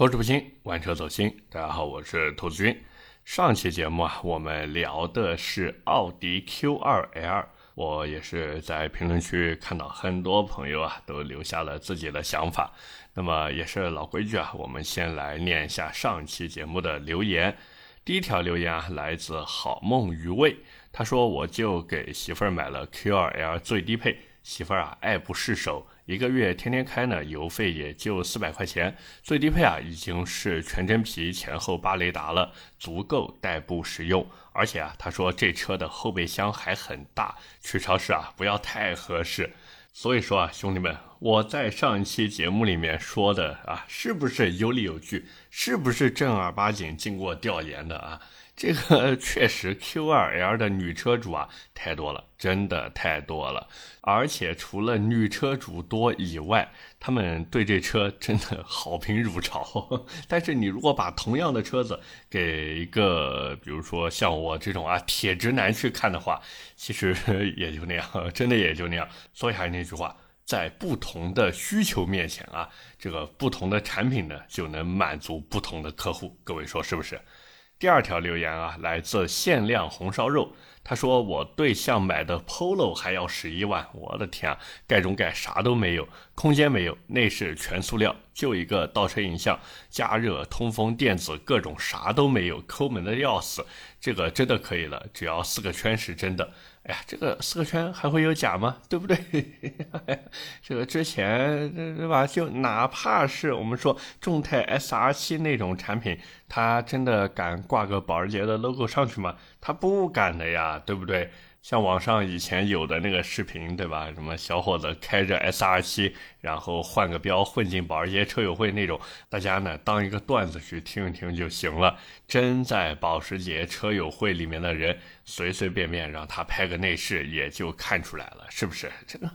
口齿不清，玩车走心。大家好，我是兔子君。上期节目啊，我们聊的是奥迪 Q2L。我也是在评论区看到很多朋友啊，都留下了自己的想法。那么也是老规矩啊，我们先来念一下上期节目的留言。第一条留言啊，来自好梦余味，他说：“我就给媳妇儿买了 Q2L 最低配，媳妇儿啊爱不释手。”一个月天天开呢，油费也就四百块钱。最低配啊，已经是全真皮前后八雷达了，足够代步使用。而且啊，他说这车的后备箱还很大，去超市啊不要太合适。所以说啊，兄弟们，我在上一期节目里面说的啊，是不是有理有据？是不是正儿八经经过调研的啊？这个 确实，Q2L 的女车主啊太多了，真的太多了。而且除了女车主多以外，他们对这车真的好评如潮。但是你如果把同样的车子给一个，比如说像我这种啊铁直男去看的话，其实 也就那样，真的也就那样。所以还是那句话，在不同的需求面前啊，这个不同的产品呢就能满足不同的客户。各位说是不是？第二条留言啊，来自限量红烧肉。他说我对象买的 Polo 还要十一万，我的天啊，盖中盖啥都没有，空间没有，内饰全塑料，就一个倒车影像，加热、通风、电子各种啥都没有，抠门的要死。这个真的可以了，只要四个圈是真的。哎呀，这个四个圈还会有假吗？对不对？这个之前对吧？就哪怕是我们说众泰 S R 七那种产品，它真的敢挂个保时捷的 logo 上去吗？它不敢的呀，对不对？像网上以前有的那个视频，对吧？什么小伙子开着 S R 七，然后换个标混进保时捷车友会那种，大家呢当一个段子去听一听就行了。真在保时捷车友会里面的人，随随便便让他拍个内饰，也就看出来了，是不是？真的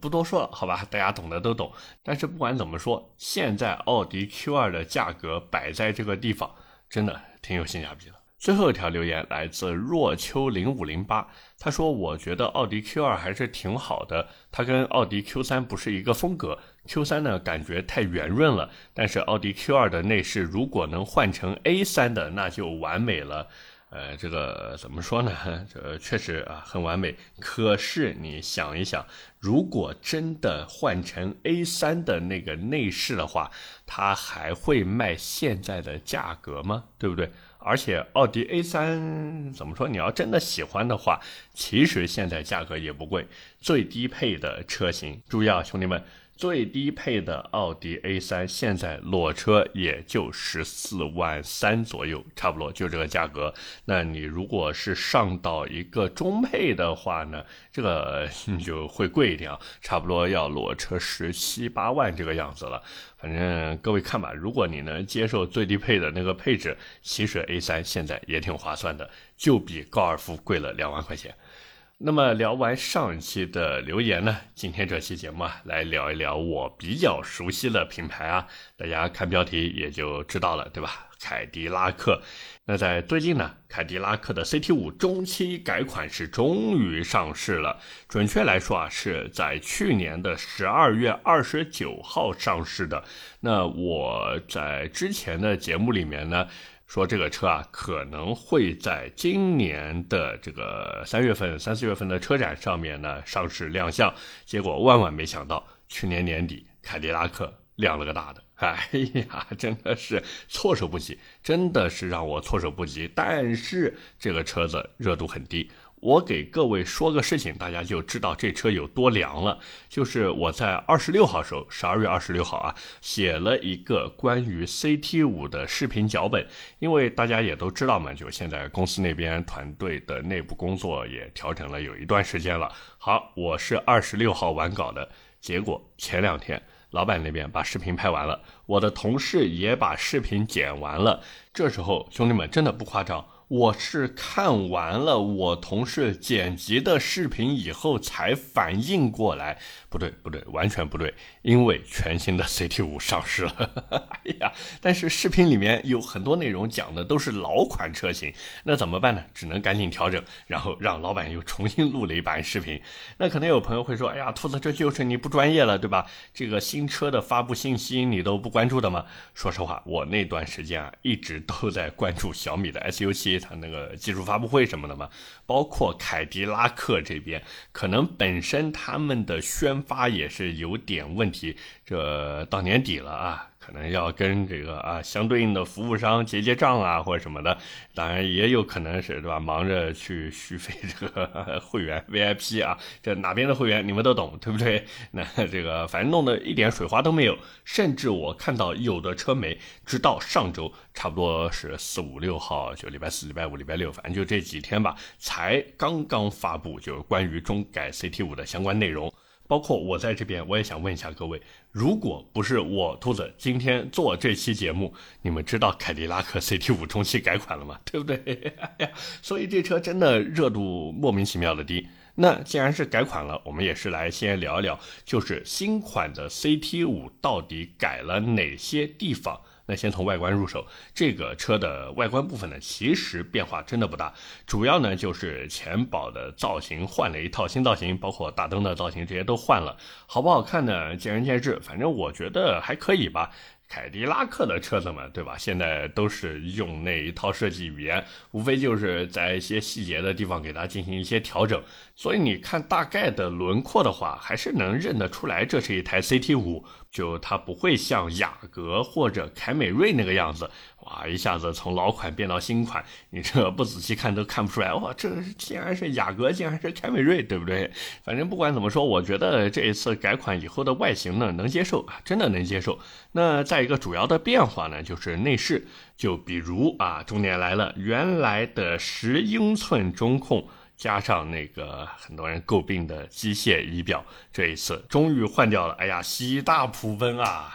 不多说了，好吧？大家懂的都懂。但是不管怎么说，现在奥迪 Q 二的价格摆在这个地方，真的挺有性价比的。最后一条留言来自若秋零五零八，他说：“我觉得奥迪 Q 二还是挺好的，它跟奥迪 Q 三不是一个风格。Q 三呢，感觉太圆润了，但是奥迪 Q 二的内饰如果能换成 A 三的，那就完美了。呃，这个怎么说呢？这确实啊，很完美。可是你想一想，如果真的换成 A 三的那个内饰的话，它还会卖现在的价格吗？对不对？”而且奥迪 A3 怎么说？你要真的喜欢的话，其实现在价格也不贵，最低配的车型，注意啊，兄弟们。最低配的奥迪 A3 现在裸车也就十四万三左右，差不多就这个价格。那你如果是上到一个中配的话呢，这个你就会贵一点啊，差不多要裸车十七八万这个样子了。反正各位看吧，如果你能接受最低配的那个配置，其实 A3 现在也挺划算的，就比高尔夫贵了两万块钱。那么聊完上一期的留言呢，今天这期节目啊，来聊一聊我比较熟悉的品牌啊，大家看标题也就知道了，对吧？凯迪拉克。那在最近呢，凯迪拉克的 CT 五中期改款是终于上市了，准确来说啊，是在去年的十二月二十九号上市的。那我在之前的节目里面呢。说这个车啊可能会在今年的这个三月份、三四月份的车展上面呢上市亮相，结果万万没想到，去年年底凯迪拉克亮了个大的，哎呀，真的是措手不及，真的是让我措手不及。但是这个车子热度很低。我给各位说个事情，大家就知道这车有多凉了。就是我在二十六号时候，十二月二十六号啊，写了一个关于 CT 五的视频脚本。因为大家也都知道嘛，就现在公司那边团队的内部工作也调整了有一段时间了。好，我是二十六号完稿的，结果前两天老板那边把视频拍完了，我的同事也把视频剪完了。这时候兄弟们真的不夸张。我是看完了我同事剪辑的视频以后才反应过来，不对不对，完全不对，因为全新的 CT 五上市了。哎呀，但是视频里面有很多内容讲的都是老款车型，那怎么办呢？只能赶紧调整，然后让老板又重新录了一版视频。那可能有朋友会说：“哎呀，兔子这就是你不专业了，对吧？这个新车的发布信息你都不关注的吗？”说实话，我那段时间啊一直都在关注小米的 SU7。他那个技术发布会什么的嘛。包括凯迪拉克这边可能本身他们的宣发也是有点问题这到年底了啊可能要跟这个啊相对应的服务商结结账啊，或者什么的，当然也有可能是对吧？忙着去续费这个会员 VIP 啊，这哪边的会员你们都懂，对不对？那这个反正弄得一点水花都没有，甚至我看到有的车媒直到上周，差不多是四五六号，就礼拜四、礼拜五、礼拜六，反正就这几天吧，才刚刚发布就关于中改 CT 五的相关内容。包括我在这边，我也想问一下各位，如果不是我兔子今天做这期节目，你们知道凯迪拉克 CT 五中期改款了吗？对不对？所以这车真的热度莫名其妙的低。那既然是改款了，我们也是来先聊一聊，就是新款的 CT 五到底改了哪些地方。那先从外观入手，这个车的外观部分呢，其实变化真的不大，主要呢就是前保的造型换了一套新造型，包括大灯的造型这些都换了，好不好看呢？见仁见智，反正我觉得还可以吧。凯迪拉克的车子们，对吧？现在都是用那一套设计语言，无非就是在一些细节的地方给它进行一些调整。所以你看大概的轮廓的话，还是能认得出来，这是一台 CT 五。就它不会像雅阁或者凯美瑞那个样子，哇，一下子从老款变到新款，你这不仔细看都看不出来。哇，这竟然是雅阁，竟然是凯美瑞，对不对？反正不管怎么说，我觉得这一次改款以后的外形呢，能接受啊，真的能接受。那再一个主要的变化呢，就是内饰，就比如啊，重点来了，原来的十英寸中控。加上那个很多人诟病的机械仪表，这一次终于换掉了。哎呀，喜大普奔啊！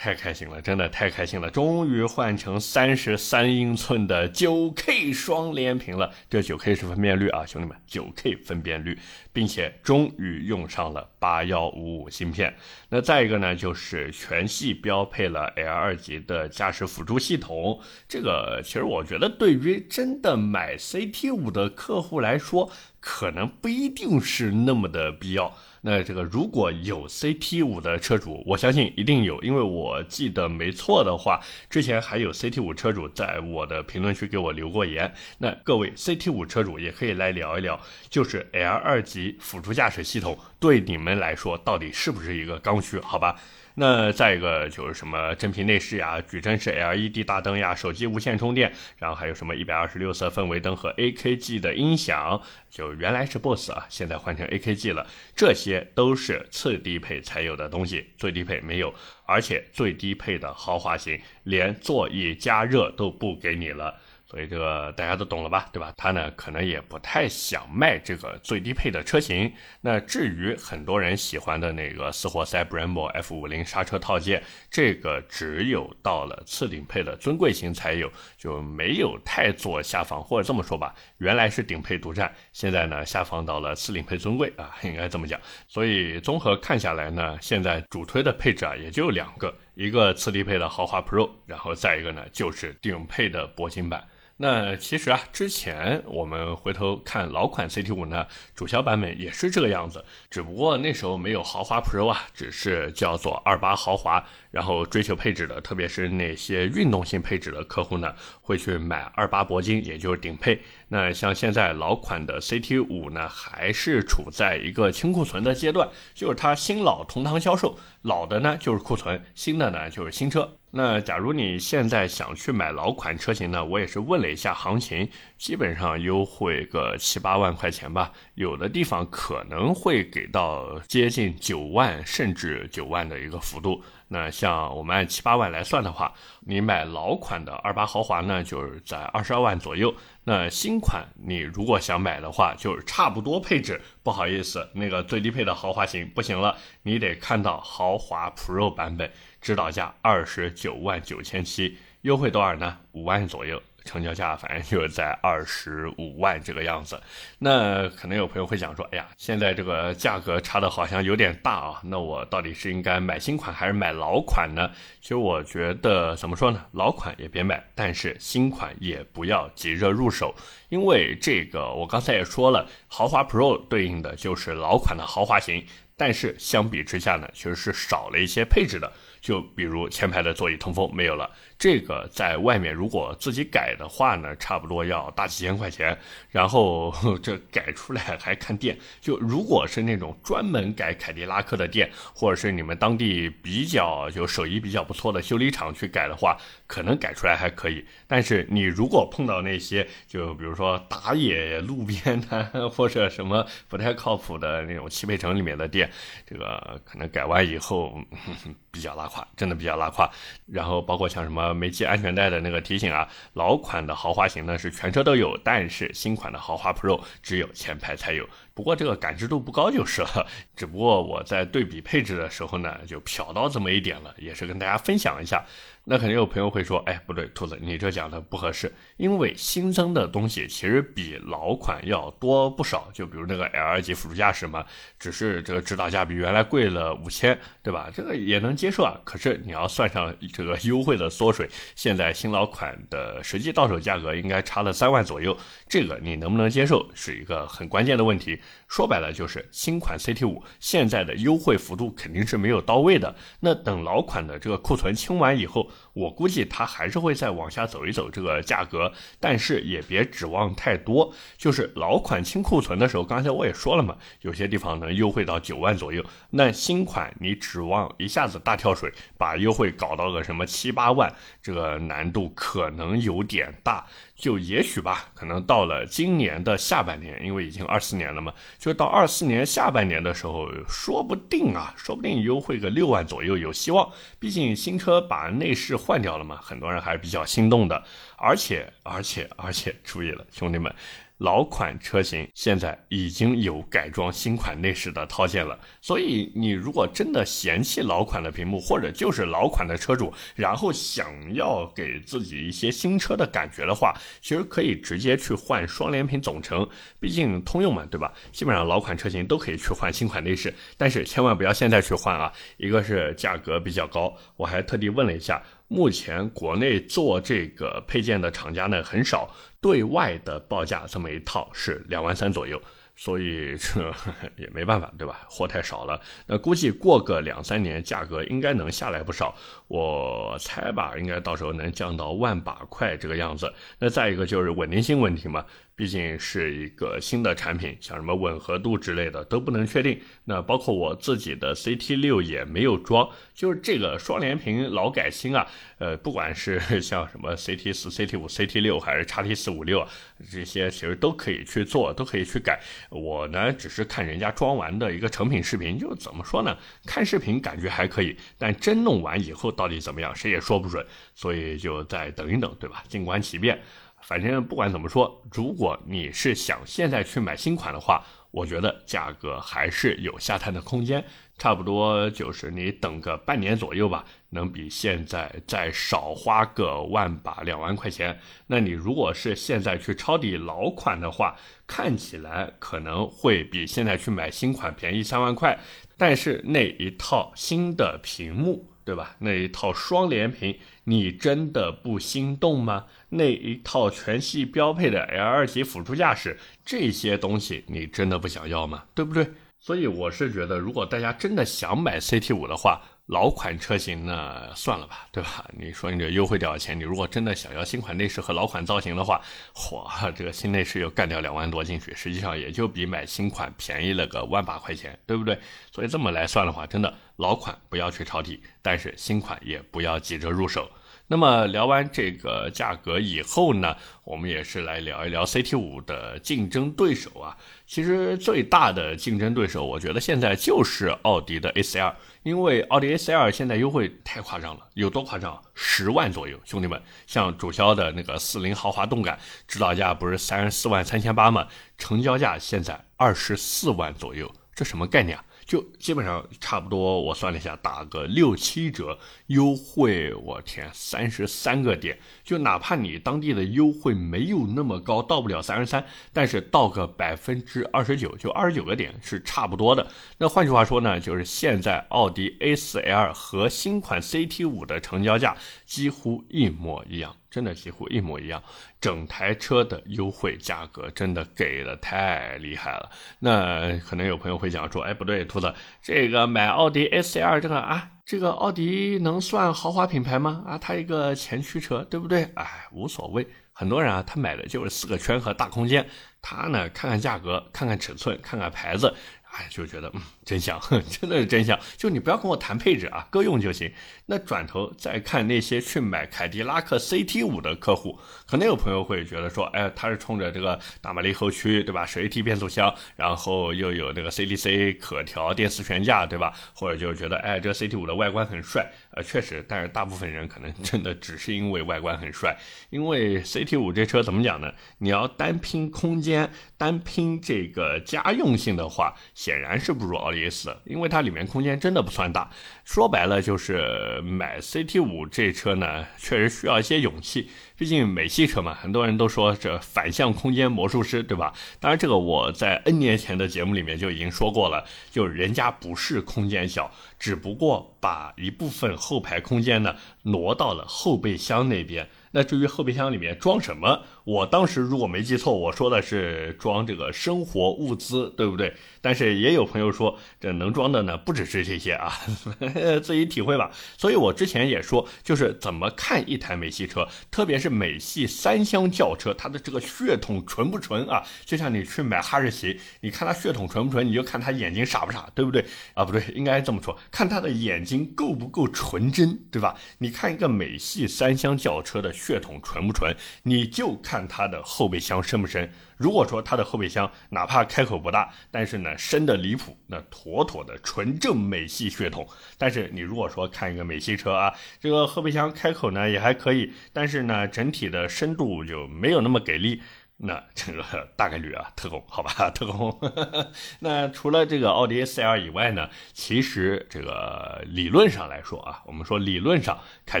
太开心了，真的太开心了！终于换成三十三英寸的九 K 双联屏了。这九 K 是分辨率啊，兄弟们，九 K 分辨率，并且终于用上了八幺五五芯片。那再一个呢，就是全系标配了 L 二级的驾驶辅助系统。这个其实我觉得，对于真的买 CT 五的客户来说，可能不一定是那么的必要。那这个如果有 CT 五的车主，我相信一定有，因为我记得没错的话，之前还有 CT 五车主在我的评论区给我留过言。那各位 CT 五车主也可以来聊一聊，就是 L 二级辅助驾驶系统对你们来说到底是不是一个刚需？好吧。那再一个就是什么真皮内饰呀、矩阵式 LED 大灯呀、手机无线充电，然后还有什么一百二十六色氛围灯和 AKG 的音响，就原来是 BOSS 啊，现在换成 AKG 了，这些都是次低配才有的东西，最低配没有，而且最低配的豪华型连座椅加热都不给你了。所以这个大家都懂了吧，对吧？他呢可能也不太想卖这个最低配的车型。那至于很多人喜欢的那个四活塞 Brembo F 五零刹车套件，这个只有到了次顶配的尊贵型才有，就没有太做下放。或者这么说吧，原来是顶配独占，现在呢下放到了次顶配尊贵啊，应该这么讲。所以综合看下来呢，现在主推的配置啊也就两个，一个次低配的豪华 Pro，然后再一个呢就是顶配的铂金版。那其实啊，之前我们回头看老款 CT 五呢，主销版本也是这个样子，只不过那时候没有豪华 Pro 啊，只是叫做二八豪华。然后追求配置的，特别是那些运动性配置的客户呢，会去买二八铂金，也就是顶配。那像现在老款的 CT 五呢，还是处在一个清库存的阶段，就是它新老同堂销售，老的呢就是库存，新的呢就是新车。那假如你现在想去买老款车型呢，我也是问了一下行情，基本上优惠个七八万块钱吧，有的地方可能会给到接近九万甚至九万的一个幅度。那像我们按七八万来算的话，你买老款的二八豪华呢，就是在二十二万左右。那新款你如果想买的话，就是差不多配置。不好意思，那个最低配的豪华型不行了，你得看到豪华 Pro 版本，指导价二十九万九千七，优惠多少呢？五万左右。成交价反正就在二十五万这个样子。那可能有朋友会讲说，哎呀，现在这个价格差的好像有点大啊，那我到底是应该买新款还是买老款呢？其实我觉得怎么说呢，老款也别买，但是新款也不要急着入手，因为这个我刚才也说了，豪华 Pro 对应的就是老款的豪华型。但是相比之下呢，其实是少了一些配置的，就比如前排的座椅通风没有了。这个在外面如果自己改的话呢，差不多要大几千块钱，然后 这改出来还看店。就如果是那种专门改凯迪拉克的店，或者是你们当地比较就手艺比较不错的修理厂去改的话，可能改出来还可以。但是你如果碰到那些就比如说打野路边的或者什么不太靠谱的那种汽配城里面的店，这个可能改完以后 比较拉胯，真的比较拉胯。然后包括像什么。没系安全带的那个提醒啊，老款的豪华型呢是全车都有，但是新款的豪华 Pro 只有前排才有。不过这个感知度不高就是了，只不过我在对比配置的时候呢，就瞟到这么一点了，也是跟大家分享一下。那肯定有朋友会说，哎，不对，兔子，你这讲的不合适，因为新增的东西其实比老款要多不少。就比如那个 L 级辅助驾驶嘛，只是这个指导价比原来贵了五千，对吧？这个也能接受啊。可是你要算上这个优惠的缩水，现在新老款的实际到手价格应该差了三万左右，这个你能不能接受，是一个很关键的问题。说白了就是新款 CT 五现在的优惠幅度肯定是没有到位的。那等老款的这个库存清完以后，我估计它还是会再往下走一走这个价格，但是也别指望太多。就是老款清库存的时候，刚才我也说了嘛，有些地方能优惠到九万左右。那新款你指望一下子大跳水，把优惠搞到个什么七八万，这个难度可能有点大。就也许吧，可能到了今年的下半年，因为已经二四年了嘛，就到二四年下半年的时候，说不定啊，说不定优惠个六万左右有希望。毕竟新车把内饰换掉了嘛，很多人还是比较心动的。而且，而且，而且，注意了，兄弟们。老款车型现在已经有改装新款内饰的套件了，所以你如果真的嫌弃老款的屏幕，或者就是老款的车主，然后想要给自己一些新车的感觉的话，其实可以直接去换双联屏总成，毕竟通用嘛，对吧？基本上老款车型都可以去换新款内饰，但是千万不要现在去换啊！一个是价格比较高，我还特地问了一下。目前国内做这个配件的厂家呢很少，对外的报价这么一套是两万三左右，所以这 也没办法，对吧？货太少了，那估计过个两三年价格应该能下来不少，我猜吧，应该到时候能降到万把块这个样子。那再一个就是稳定性问题嘛。毕竟是一个新的产品，像什么吻合度之类的都不能确定。那包括我自己的 CT 六也没有装，就是这个双联屏老改新啊。呃，不管是 像什么 CT 四、CT 五、CT 六，还是叉 T 四五六，这些其实都可以去做，都可以去改。我呢，只是看人家装完的一个成品视频，就怎么说呢？看视频感觉还可以，但真弄完以后到到底怎么样，谁也说不准。所以就再等一等，对吧？静观其变。反正不管怎么说，如果你是想现在去买新款的话，我觉得价格还是有下探的空间，差不多就是你等个半年左右吧，能比现在再少花个万把两万块钱。那你如果是现在去抄底老款的话，看起来可能会比现在去买新款便宜三万块，但是那一套新的屏幕。对吧？那一套双联屏，你真的不心动吗？那一套全系标配的 L 二级辅助驾驶，这些东西你真的不想要吗？对不对？所以我是觉得，如果大家真的想买 CT 五的话，老款车型呢，算了吧，对吧？你说你这优惠掉钱，你如果真的想要新款内饰和老款造型的话，嚯，这个新内饰又干掉两万多进去，实际上也就比买新款便宜了个万把块钱，对不对？所以这么来算的话，真的老款不要去抄底，但是新款也不要急着入手。那么聊完这个价格以后呢，我们也是来聊一聊 CT 五的竞争对手啊。其实最大的竞争对手，我觉得现在就是奥迪的 A4L，因为奥迪 A4L 现在优惠太夸张了，有多夸张？十万左右，兄弟们，像主销的那个四零豪华动感，指导价不是三十四万三千八吗？成交价现在二十四万左右，这什么概念啊？就基本上差不多，我算了一下，打个六七折优惠，我天，三十三个点，就哪怕你当地的优惠没有那么高，到不了三十三，但是到个百分之二十九，就二十九个点是差不多的。那换句话说呢，就是现在奥迪 A4L 和新款 CT5 的成交价几乎一模一样。真的几乎一模一样，整台车的优惠价格真的给的太厉害了。那可能有朋友会讲说，哎，不对，兔子，这个买奥迪 A4L 这个啊，这个奥迪能算豪华品牌吗？啊，它一个前驱车，对不对？哎，无所谓。很多人啊，他买的就是四个圈和大空间，他呢看看价格，看看尺寸，看看牌子。哎，就觉得嗯，真香，真的是真香。就你不要跟我谈配置啊，够用就行。那转头再看那些去买凯迪拉克 CT5 的客户，可能有朋友会觉得说，哎，他是冲着这个大马力后驱，对吧？十 AT 变速箱，然后又有这个 CDC 可调电磁悬架，对吧？或者就觉得，哎，这个 CT5 的外观很帅。呃，确实，但是大部分人可能真的只是因为外观很帅。因为 CT5 这车怎么讲呢？你要单拼空间，单拼这个家用性的话，显然是不如奥迪 A4，因为它里面空间真的不算大。说白了，就是买 CT5 这车呢，确实需要一些勇气。毕竟美系车嘛，很多人都说这反向空间魔术师，对吧？当然，这个我在 N 年前的节目里面就已经说过了，就人家不是空间小，只不过把一部分后排空间呢挪到了后备箱那边。那至于后备箱里面装什么，我当时如果没记错，我说的是装这个生活物资，对不对？但是也有朋友说，这能装的呢不只是这些啊，自己体会吧。所以我之前也说，就是怎么看一台美系车，特别是美系三厢轿车，它的这个血统纯不纯啊？就像你去买哈士奇，你看它血统纯不纯，你就看它眼睛傻不傻，对不对？啊，不对，应该这么说，看它的眼睛够不够纯真，对吧？你看一个美系三厢轿车的。血统纯不纯，你就看看它的后备箱深不深。如果说它的后备箱哪怕开口不大，但是呢深的离谱，那妥妥的纯正美系血统。但是你如果说看一个美系车啊，这个后备箱开口呢也还可以，但是呢整体的深度就没有那么给力。那这个大概率啊，特供好吧，特供。那除了这个奥迪 A4L 以外呢，其实这个理论上来说啊，我们说理论上，凯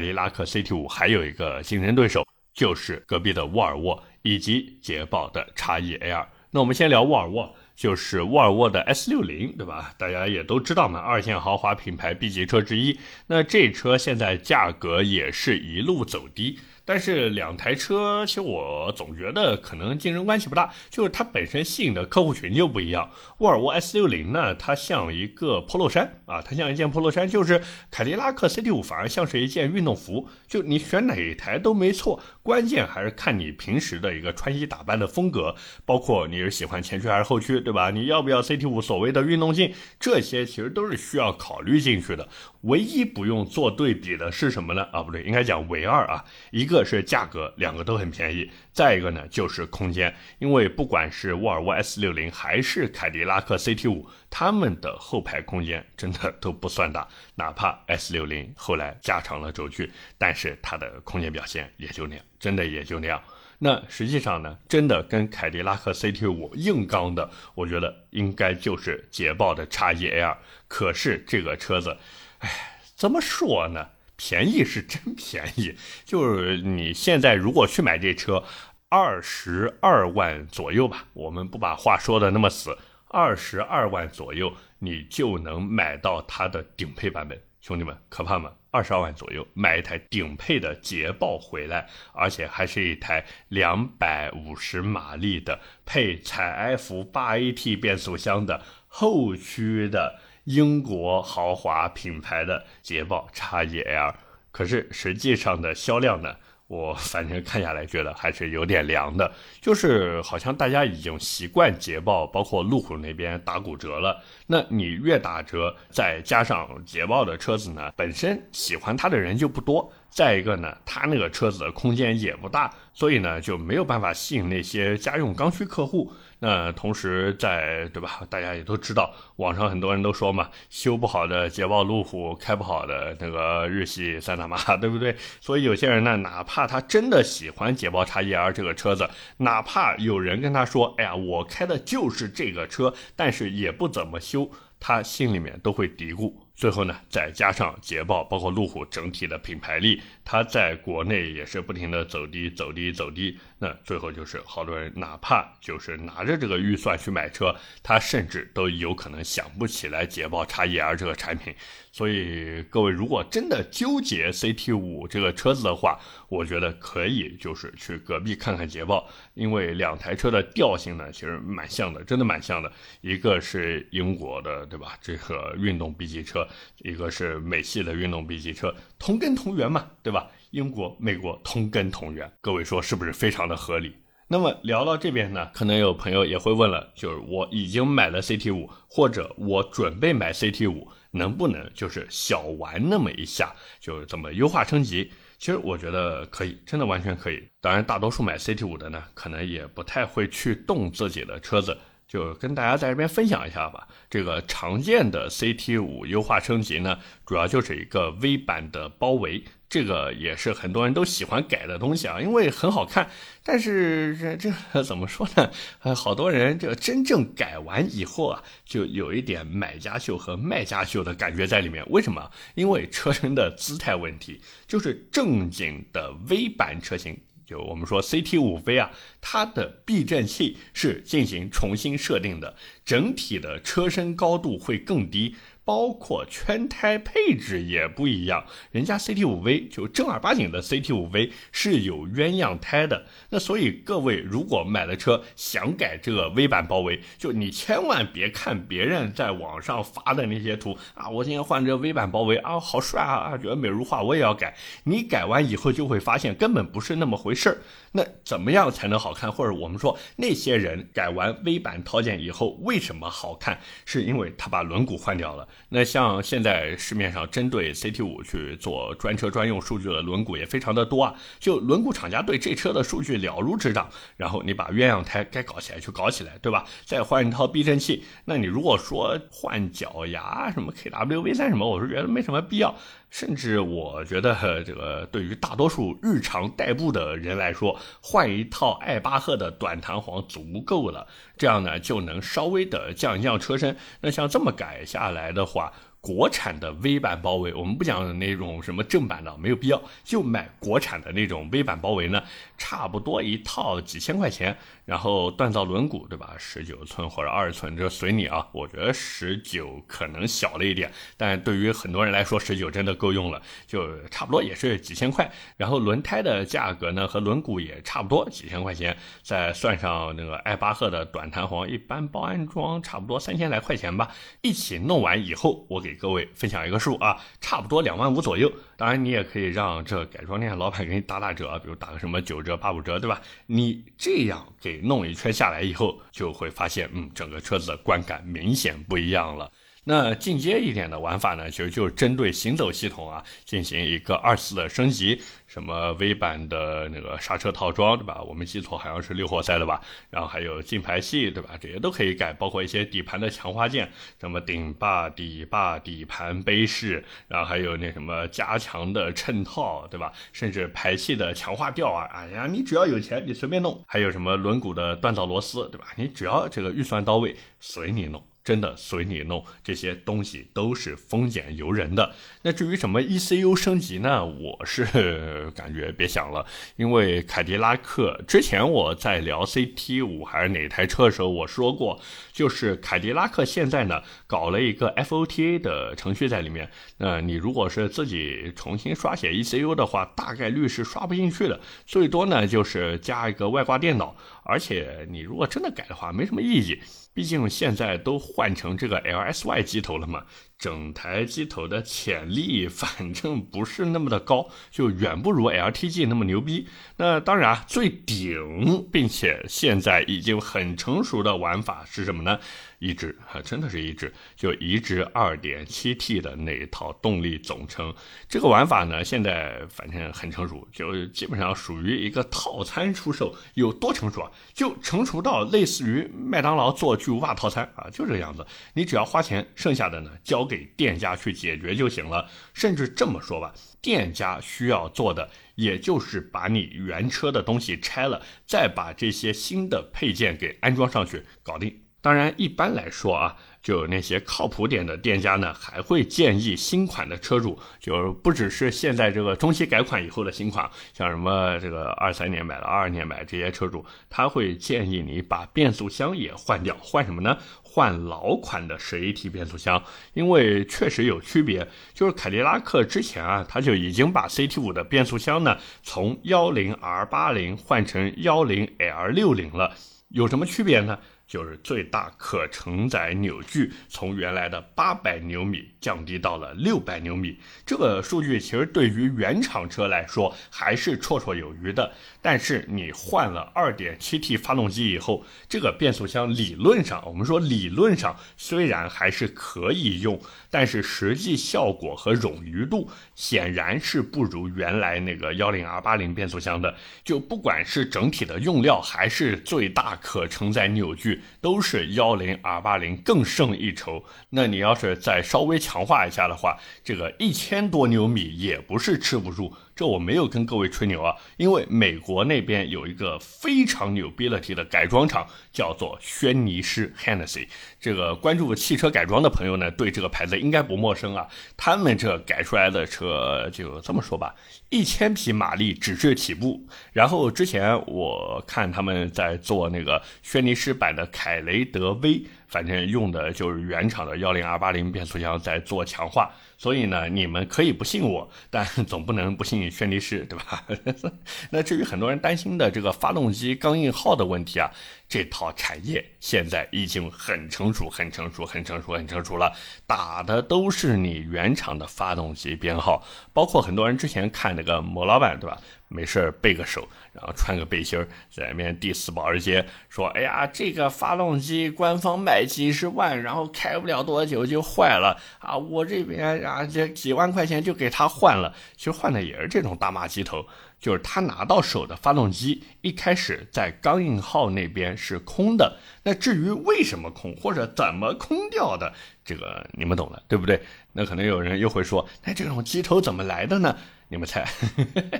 迪拉克 CT5 还有一个竞争对手，就是隔壁的沃尔沃以及捷豹的 XE L。那我们先聊沃尔沃，就是沃尔沃的 S 六零对吧？大家也都知道嘛，二线豪华品牌 B 级车之一。那这车现在价格也是一路走低。但是两台车，其实我总觉得可能竞争关系不大，就是它本身吸引的客户群就不一样。沃尔沃 S60 呢，它像一个 polo 衫啊，它像一件 polo 衫，就是凯迪拉克 CT5 反而像是一件运动服，就你选哪一台都没错，关键还是看你平时的一个穿衣打扮的风格，包括你是喜欢前驱还是后驱，对吧？你要不要 CT5 所谓的运动性，这些其实都是需要考虑进去的。唯一不用做对比的是什么呢？啊，不对，应该讲唯二啊，一个是价格，两个都很便宜；再一个呢就是空间，因为不管是沃尔沃 S60 还是凯迪拉克 CT5，它们的后排空间真的都不算大，哪怕 S60 后来加长了轴距，但是它的空间表现也就那样，真的也就那样。那实际上呢，真的跟凯迪拉克 CT5 硬刚的，我觉得应该就是捷豹的 XE L。可是这个车子。哎，怎么说呢？便宜是真便宜，就是你现在如果去买这车，二十二万左右吧，我们不把话说的那么死，二十二万左右你就能买到它的顶配版本。兄弟们，可怕吗？二十二万左右买一台顶配的捷豹回来，而且还是一台两百五十马力的配采埃孚八 AT 变速箱的后驱的。英国豪华品牌的捷豹 XEL，可是实际上的销量呢？我反正看下来觉得还是有点凉的，就是好像大家已经习惯捷豹，包括路虎那边打骨折了。那你越打折，再加上捷豹的车子呢，本身喜欢它的人就不多。再一个呢，它那个车子的空间也不大，所以呢就没有办法吸引那些家用刚需客户。那同时在对吧？大家也都知道，网上很多人都说嘛，修不好的捷豹路虎，开不好的那个日系三大妈，对不对？所以有些人呢，哪怕他真的喜欢捷豹 XEL 这个车子，哪怕有人跟他说，哎呀，我开的就是这个车，但是也不怎么修。他心里面都会嘀咕。最后呢，再加上捷豹，包括路虎整体的品牌力，它在国内也是不停的走低、走低、走低。那最后就是好多人，哪怕就是拿着这个预算去买车，他甚至都有可能想不起来捷豹 XER 这个产品。所以各位如果真的纠结 CT 五这个车子的话，我觉得可以就是去隔壁看看捷豹，因为两台车的调性呢其实蛮像的，真的蛮像的。一个是英国的，对吧？这个运动 B 级车，一个是美系的运动 B 级车，同根同源嘛，对吧？英国、美国同根同源，各位说是不是非常的合理？那么聊到这边呢，可能有朋友也会问了，就是我已经买了 CT 五，或者我准备买 CT 五。能不能就是小玩那么一下，就怎么优化升级？其实我觉得可以，真的完全可以。当然，大多数买 CT 五的呢，可能也不太会去动自己的车子。就跟大家在这边分享一下吧。这个常见的 CT 五优化升级呢，主要就是一个 V 版的包围，这个也是很多人都喜欢改的东西啊，因为很好看。但是这这 怎么说呢？呃，好多人这真正改完以后啊，就有一点买家秀和卖家秀的感觉在里面。为什么？因为车身的姿态问题，就是正经的 V 版车型。就我们说 CT 五 V 啊，它的避震器是进行重新设定的，整体的车身高度会更低。包括圈胎配置也不一样，人家 CT 五 V 就正儿八经的 CT 五 V 是有鸳鸯胎的。那所以各位如果买了车想改这个 V 版包围，就你千万别看别人在网上发的那些图啊，我今天换这 V 版包围啊，好帅啊，觉得美如画，我也要改。你改完以后就会发现根本不是那么回事儿。那怎么样才能好看？或者我们说那些人改完 V 版套件以后为什么好看？是因为他把轮毂换掉了。那像现在市面上针对 CT 五去做专车专用数据的轮毂也非常的多啊。就轮毂厂家对这车的数据了如指掌，然后你把鸳鸯胎该搞起来就搞起来，对吧？再换一套避震器。那你如果说换脚牙什么 KWV 三什么，我是觉得没什么必要。甚至我觉得，这个对于大多数日常代步的人来说，换一套艾巴赫的短弹簧足够了，这样呢就能稍微的降一降车身。那像这么改下来的话，国产的 V 版包围，我们不讲那种什么正版的，没有必要，就买国产的那种 V 版包围呢，差不多一套几千块钱。然后锻造轮毂，对吧？十九寸或者二十寸，这随你啊。我觉得十九可能小了一点，但对于很多人来说，十九真的够用了，就差不多也是几千块。然后轮胎的价格呢，和轮毂也差不多几千块钱，再算上那个艾巴赫的短弹簧，一般包安装差不多三千来块钱吧。一起弄完以后，我给各位分享一个数啊，差不多两万五左右。当然，你也可以让这改装店老板给你打打折，比如打个什么九折、八五折，对吧？你这样给弄一圈下来以后，就会发现，嗯，整个车子的观感明显不一样了。那进阶一点的玩法呢，其实就是针对行走系统啊进行一个二次的升级，什么 V 版的那个刹车套装，对吧？我没记错，好像是六活塞的吧？然后还有进排气，对吧？这些都可以改，包括一些底盘的强化件，什么顶坝、底坝、底盘杯饰，然后还有那什么加强的衬套，对吧？甚至排气的强化吊啊，哎呀，你只要有钱，你随便弄。还有什么轮毂的锻造螺丝，对吧？你只要这个预算到位，随你弄。真的随你弄，这些东西都是丰俭由人的。那至于什么 ECU 升级呢？我是 感觉别想了，因为凯迪拉克之前我在聊 CT 五还是哪台车的时候，我说过，就是凯迪拉克现在呢搞了一个 FOTA 的程序在里面。那你如果是自己重新刷写 ECU 的话，大概率是刷不进去的，最多呢就是加一个外挂电脑。而且你如果真的改的话，没什么意义，毕竟现在都换成这个 LSY 机头了嘛。整台机头的潜力反正不是那么的高，就远不如 LTG 那么牛逼。那当然啊，最顶并且现在已经很成熟的玩法是什么呢？移植啊，真的是移植，就移植 2.7T 的那一套动力总成。这个玩法呢，现在反正很成熟，就基本上属于一个套餐出售。有多成熟啊？就成熟到类似于麦当劳做巨无霸套餐啊，就这个样子。你只要花钱，剩下的呢交给店家去解决就行了。甚至这么说吧，店家需要做的，也就是把你原车的东西拆了，再把这些新的配件给安装上去，搞定。当然，一般来说啊，就那些靠谱点的店家呢，还会建议新款的车主，就不只是现在这个中期改款以后的新款，像什么这个二三年买的、二二年买这些车主，他会建议你把变速箱也换掉，换什么呢？换老款的十 AT 变速箱，因为确实有区别。就是凯迪拉克之前啊，它就已经把 CT 五的变速箱呢，从幺零 R 八零换成幺零 L 六零了，有什么区别呢？就是最大可承载扭矩从原来的八百牛米降低到了六百牛米，这个数据其实对于原厂车来说还是绰绰有余的。但是你换了二点七 T 发动机以后，这个变速箱理论上，我们说理论上虽然还是可以用，但是实际效果和冗余度显然是不如原来那个幺零 R 八零变速箱的。就不管是整体的用料，还是最大可承载扭矩，都是幺零 R 八零更胜一筹。那你要是再稍微强化一下的话，这个一千多牛米也不是吃不住。这我没有跟各位吹牛啊，因为美国那边有一个非常牛逼了的改装厂，叫做轩尼诗 （Hennessy）。这个关注汽车改装的朋友呢，对这个牌子应该不陌生啊。他们这改出来的车就这么说吧，一千匹马力只是起步。然后之前我看他们在做那个轩尼诗版的凯雷德 V，反正用的就是原厂的幺零二八零变速箱在做强化。所以呢，你们可以不信我，但 总不能不信轩尼诗，对吧？那至于很多人担心的这个发动机钢印号的问题啊，这套产业现在已经很成熟、很成熟、很成熟、很成熟了，打的都是你原厂的发动机编号。包括很多人之前看那个某老板，对吧？没事背个手，然后穿个背心，在那边第四保时捷，说：“哎呀，这个发动机官方卖几十万，然后开不了多久就坏了啊！我这边啊，这几万块钱就给他换了。其实换的也是这种大骂鸡头，就是他拿到手的发动机一开始在钢印号那边是空的。那至于为什么空或者怎么空掉的，这个你们懂的，对不对？那可能有人又会说，那这种机头怎么来的呢？你们猜，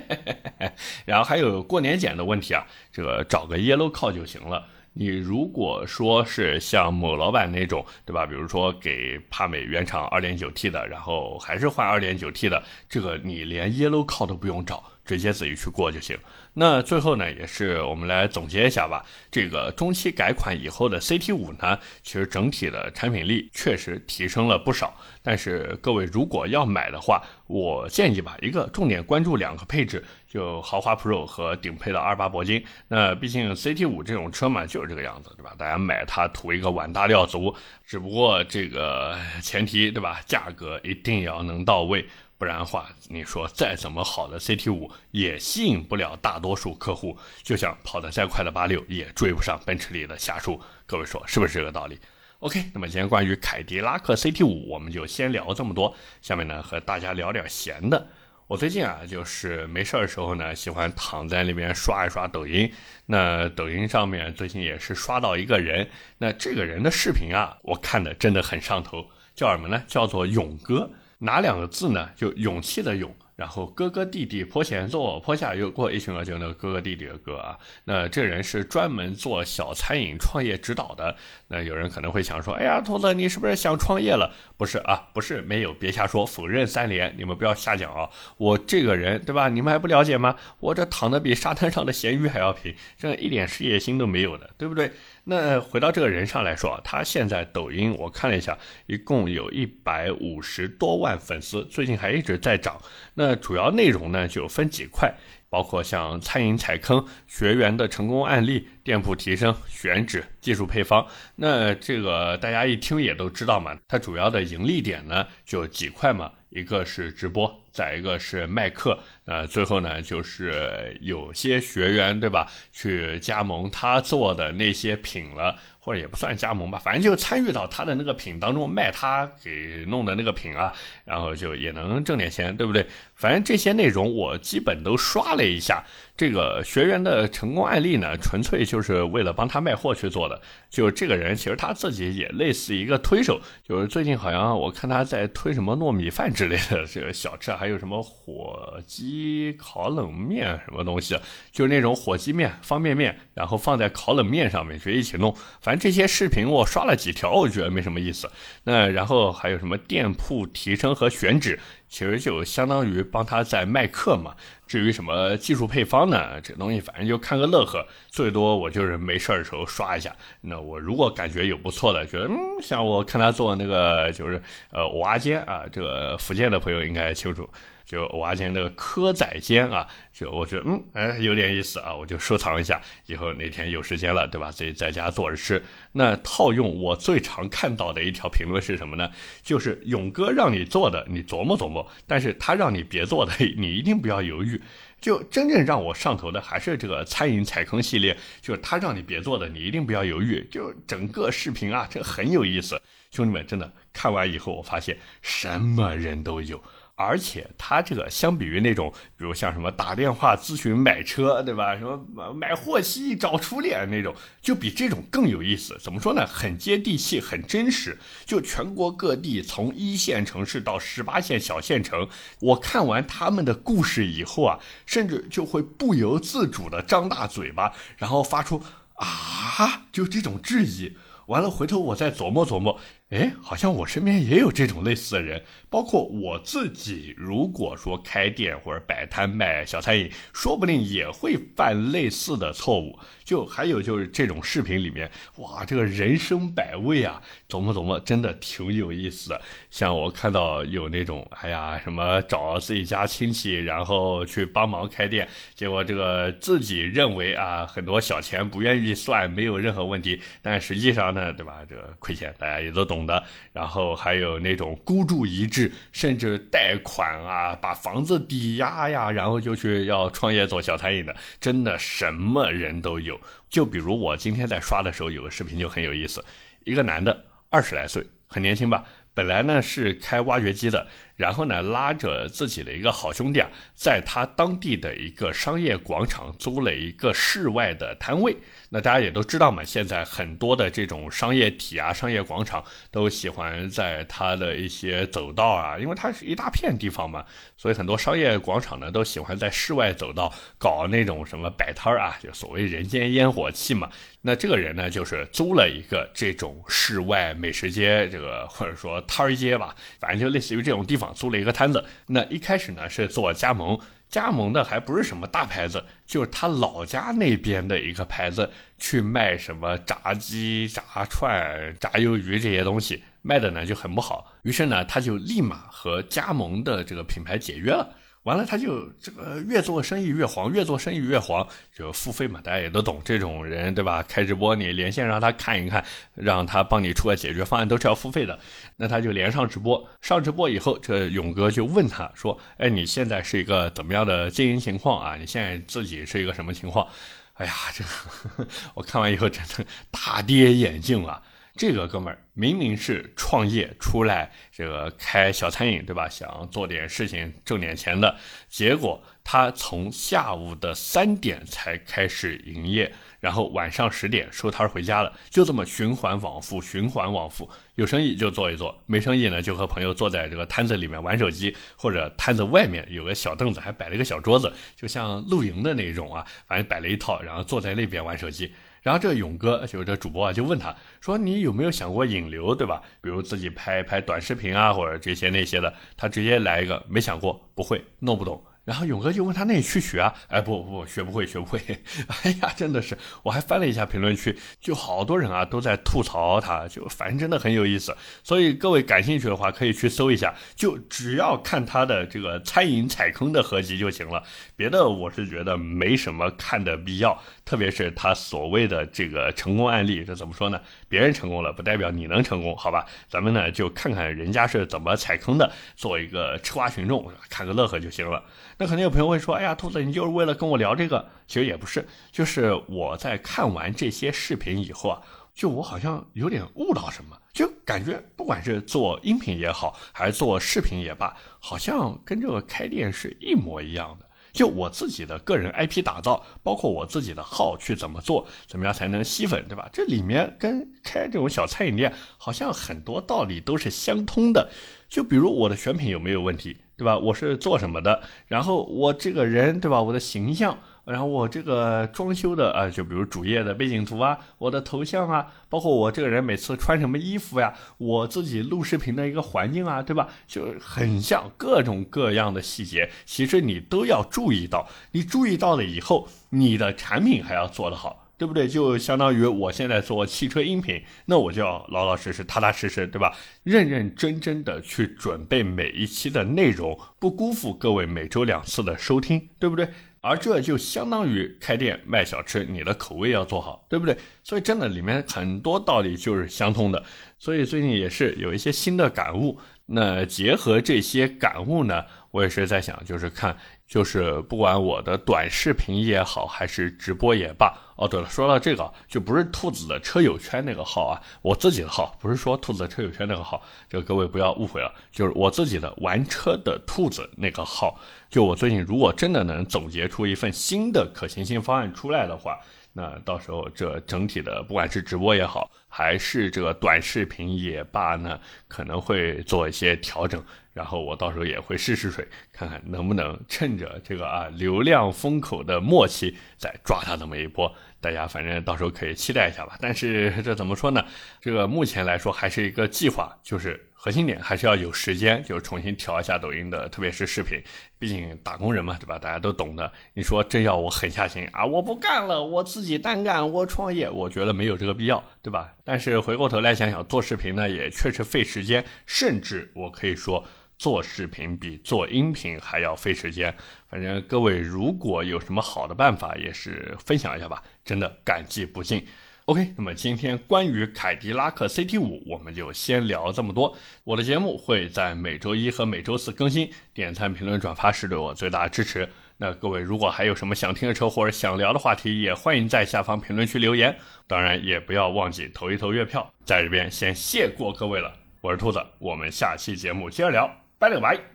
然后还有过年检的问题啊，这个找个 yellow 靠就行了。你如果说是像某老板那种，对吧？比如说给帕美原厂 2.9T 的，然后还是换 2.9T 的，这个你连 yellow 靠都不用找。直接自己去过就行。那最后呢，也是我们来总结一下吧。这个中期改款以后的 CT 五呢，其实整体的产品力确实提升了不少。但是各位如果要买的话，我建议吧，一个重点关注两个配置，就豪华 Pro 和顶配的二八铂金。那毕竟 CT 五这种车嘛，就是这个样子，对吧？大家买它图一个碗大料足，只不过这个前提，对吧？价格一定要能到位。不然的话，你说再怎么好的 CT 五也吸引不了大多数客户，就像跑得再快的八六也追不上奔驰里的侠叔。各位说是不是这个道理？OK，那么今天关于凯迪拉克 CT 五，我们就先聊这么多。下面呢，和大家聊点闲的。我最近啊，就是没事儿的时候呢，喜欢躺在那边刷一刷抖音。那抖音上面最近也是刷到一个人，那这个人的视频啊，我看的真的很上头，叫什么呢？叫做勇哥。哪两个字呢？就勇气的勇。然后哥哥弟弟坡前坐，坡下又过一群儿，就那个哥哥弟弟的哥啊。那这人是专门做小餐饮创业指导的。那有人可能会想说，哎呀，兔子你是不是想创业了？不是啊，不是没有，别瞎说，否认三连，你们不要瞎讲啊。我这个人对吧？你们还不了解吗？我这躺的比沙滩上的咸鱼还要平，这一点事业心都没有的，对不对？那回到这个人上来说啊，他现在抖音我看了一下，一共有一百五十多万粉丝，最近还一直在涨。那主要内容呢就分几块，包括像餐饮踩坑、学员的成功案例、店铺提升、选址、技术配方。那这个大家一听也都知道嘛，它主要的盈利点呢就几块嘛，一个是直播，再一个是卖课，呃，最后呢就是有些学员对吧，去加盟他做的那些品了。或者也不算加盟吧，反正就参与到他的那个品当中卖他给弄的那个品啊，然后就也能挣点钱，对不对？反正这些内容我基本都刷了一下。这个学员的成功案例呢，纯粹就是为了帮他卖货去做的。就这个人，其实他自己也类似一个推手，就是最近好像我看他在推什么糯米饭之类的这个小吃，还有什么火鸡烤冷面什么东西，就是那种火鸡面、方便面，然后放在烤冷面上面，就一起弄。反反正这些视频我刷了几条，我觉得没什么意思。那然后还有什么店铺提升和选址，其实就相当于帮他在卖课嘛。至于什么技术配方呢，这东西反正就看个乐呵，最多我就是没事儿的时候刷一下。那我如果感觉有不错的，觉得嗯，像我看他做那个就是呃蛙煎啊，这个福建的朋友应该清楚。就挖煎那个蚵仔煎啊，就我觉得嗯哎有点意思啊，我就收藏一下，以后哪天有时间了，对吧？自己在家做着吃。那套用我最常看到的一条评论是什么呢？就是勇哥让你做的，你琢磨琢磨；但是他让你别做的，你一定不要犹豫。就真正让我上头的还是这个餐饮踩坑系列，就是他让你别做的，你一定不要犹豫。就整个视频啊，这很有意思，兄弟们真的看完以后，我发现什么人都有。而且他这个相比于那种，比如像什么打电话咨询买车，对吧？什么买货期找初恋那种，就比这种更有意思。怎么说呢？很接地气，很真实。就全国各地，从一线城市到十八线小县城，我看完他们的故事以后啊，甚至就会不由自主的张大嘴巴，然后发出啊，就这种质疑。完了，回头我再琢磨琢磨。哎，好像我身边也有这种类似的人，包括我自己。如果说开店或者摆摊卖小餐饮，说不定也会犯类似的错误。就还有就是这种视频里面，哇，这个人生百味啊，琢磨琢磨，真的挺有意思的。像我看到有那种，哎呀，什么找自己家亲戚，然后去帮忙开店，结果这个自己认为啊，很多小钱不愿意算，没有任何问题，但实际上呢，对吧？这个亏钱，大家也都懂。懂的，然后还有那种孤注一掷，甚至贷款啊，把房子抵押呀，然后就去要创业做小餐饮的，真的什么人都有。就比如我今天在刷的时候，有个视频就很有意思，一个男的二十来岁，很年轻吧，本来呢是开挖掘机的。然后呢，拉着自己的一个好兄弟啊，在他当地的一个商业广场租了一个室外的摊位。那大家也都知道嘛，现在很多的这种商业体啊、商业广场都喜欢在它的一些走道啊，因为它是一大片地方嘛，所以很多商业广场呢都喜欢在室外走道搞那种什么摆摊儿啊，就所谓人间烟火气嘛。那这个人呢，就是租了一个这种室外美食街，这个或者说摊儿街吧，反正就类似于这种地方。租了一个摊子，那一开始呢是做加盟，加盟的还不是什么大牌子，就是他老家那边的一个牌子，去卖什么炸鸡、炸串、炸鱿鱼这些东西，卖的呢就很不好，于是呢他就立马和加盟的这个品牌解约了。完了，他就这个越做生意越黄，越做生意越黄，就付费嘛，大家也都懂这种人，对吧？开直播你连线让他看一看，让他帮你出个解决方案，都是要付费的。那他就连上直播，上直播以后，这勇哥就问他说：“哎，你现在是一个怎么样的经营情况啊？你现在自己是一个什么情况？”哎呀，这 我看完以后真的大跌眼镜啊！这个哥们儿明明是创业出来，这个开小餐饮，对吧？想做点事情挣点钱的，结果他从下午的三点才开始营业，然后晚上十点收摊回家了，就这么循环往复，循环往复。有生意就做一做，没生意呢就和朋友坐在这个摊子里面玩手机，或者摊子外面有个小凳子，还摆了一个小桌子，就像露营的那种啊，反正摆了一套，然后坐在那边玩手机。然后这勇哥就是这主播啊，就问他说：“你有没有想过引流，对吧？比如自己拍拍短视频啊，或者这些那些的。”他直接来一个，没想过，不会，弄不懂。然后勇哥就问他：“那你去学啊？”哎，不不不，学不会，学不会。哎呀，真的是，我还翻了一下评论区，就好多人啊都在吐槽他，就反正真的很有意思。所以各位感兴趣的话，可以去搜一下，就只要看他的这个餐饮踩坑的合集就行了。别的我是觉得没什么看的必要，特别是他所谓的这个成功案例，这怎么说呢？别人成功了，不代表你能成功，好吧？咱们呢就看看人家是怎么踩坑的，做一个吃瓜群众，看个乐呵就行了。那肯定有朋友会说：“哎呀，兔子，你就是为了跟我聊这个？”其实也不是，就是我在看完这些视频以后啊，就我好像有点悟到什么，就感觉不管是做音频也好，还是做视频也罢，好像跟这个开店是一模一样的。就我自己的个人 IP 打造，包括我自己的号去怎么做，怎么样才能吸粉，对吧？这里面跟开这种小餐饮店好像很多道理都是相通的。就比如我的选品有没有问题？对吧？我是做什么的？然后我这个人，对吧？我的形象，然后我这个装修的啊，就比如主页的背景图啊，我的头像啊，包括我这个人每次穿什么衣服呀，我自己录视频的一个环境啊，对吧？就很像各种各样的细节，其实你都要注意到。你注意到了以后，你的产品还要做得好。对不对？就相当于我现在做汽车音频，那我就要老老实实、踏踏实实，对吧？认认真真的去准备每一期的内容，不辜负各位每周两次的收听，对不对？而这就相当于开店卖小吃，你的口味要做好，对不对？所以真的里面很多道理就是相通的。所以最近也是有一些新的感悟。那结合这些感悟呢，我也是在想，就是看。就是不管我的短视频也好，还是直播也罢，哦，对了，说到这个，就不是兔子的车友圈那个号啊，我自己的号，不是说兔子的车友圈那个号，这个各位不要误会了，就是我自己的玩车的兔子那个号。就我最近如果真的能总结出一份新的可行性方案出来的话。那到时候这整体的不管是直播也好，还是这个短视频也罢呢，可能会做一些调整，然后我到时候也会试试水，看看能不能趁着这个啊流量风口的末期再抓它那么一波。大家反正到时候可以期待一下吧。但是这怎么说呢？这个目前来说还是一个计划，就是。核心点还是要有时间，就是重新调一下抖音的，特别是视频，毕竟打工人嘛，对吧？大家都懂的。你说真要我狠下心啊，我不干了，我自己单干，我创业，我觉得没有这个必要，对吧？但是回过头来想想，做视频呢也确实费时间，甚至我可以说做视频比做音频还要费时间。反正各位如果有什么好的办法，也是分享一下吧，真的感激不尽。OK，那么今天关于凯迪拉克 CT 五，我们就先聊这么多。我的节目会在每周一和每周四更新，点赞、评论、转发是对我最大的支持。那各位如果还有什么想听的车或者想聊的话题，也欢迎在下方评论区留言。当然也不要忘记投一投月票。在这边先谢过各位了，我是兔子，我们下期节目接着聊，拜了个拜。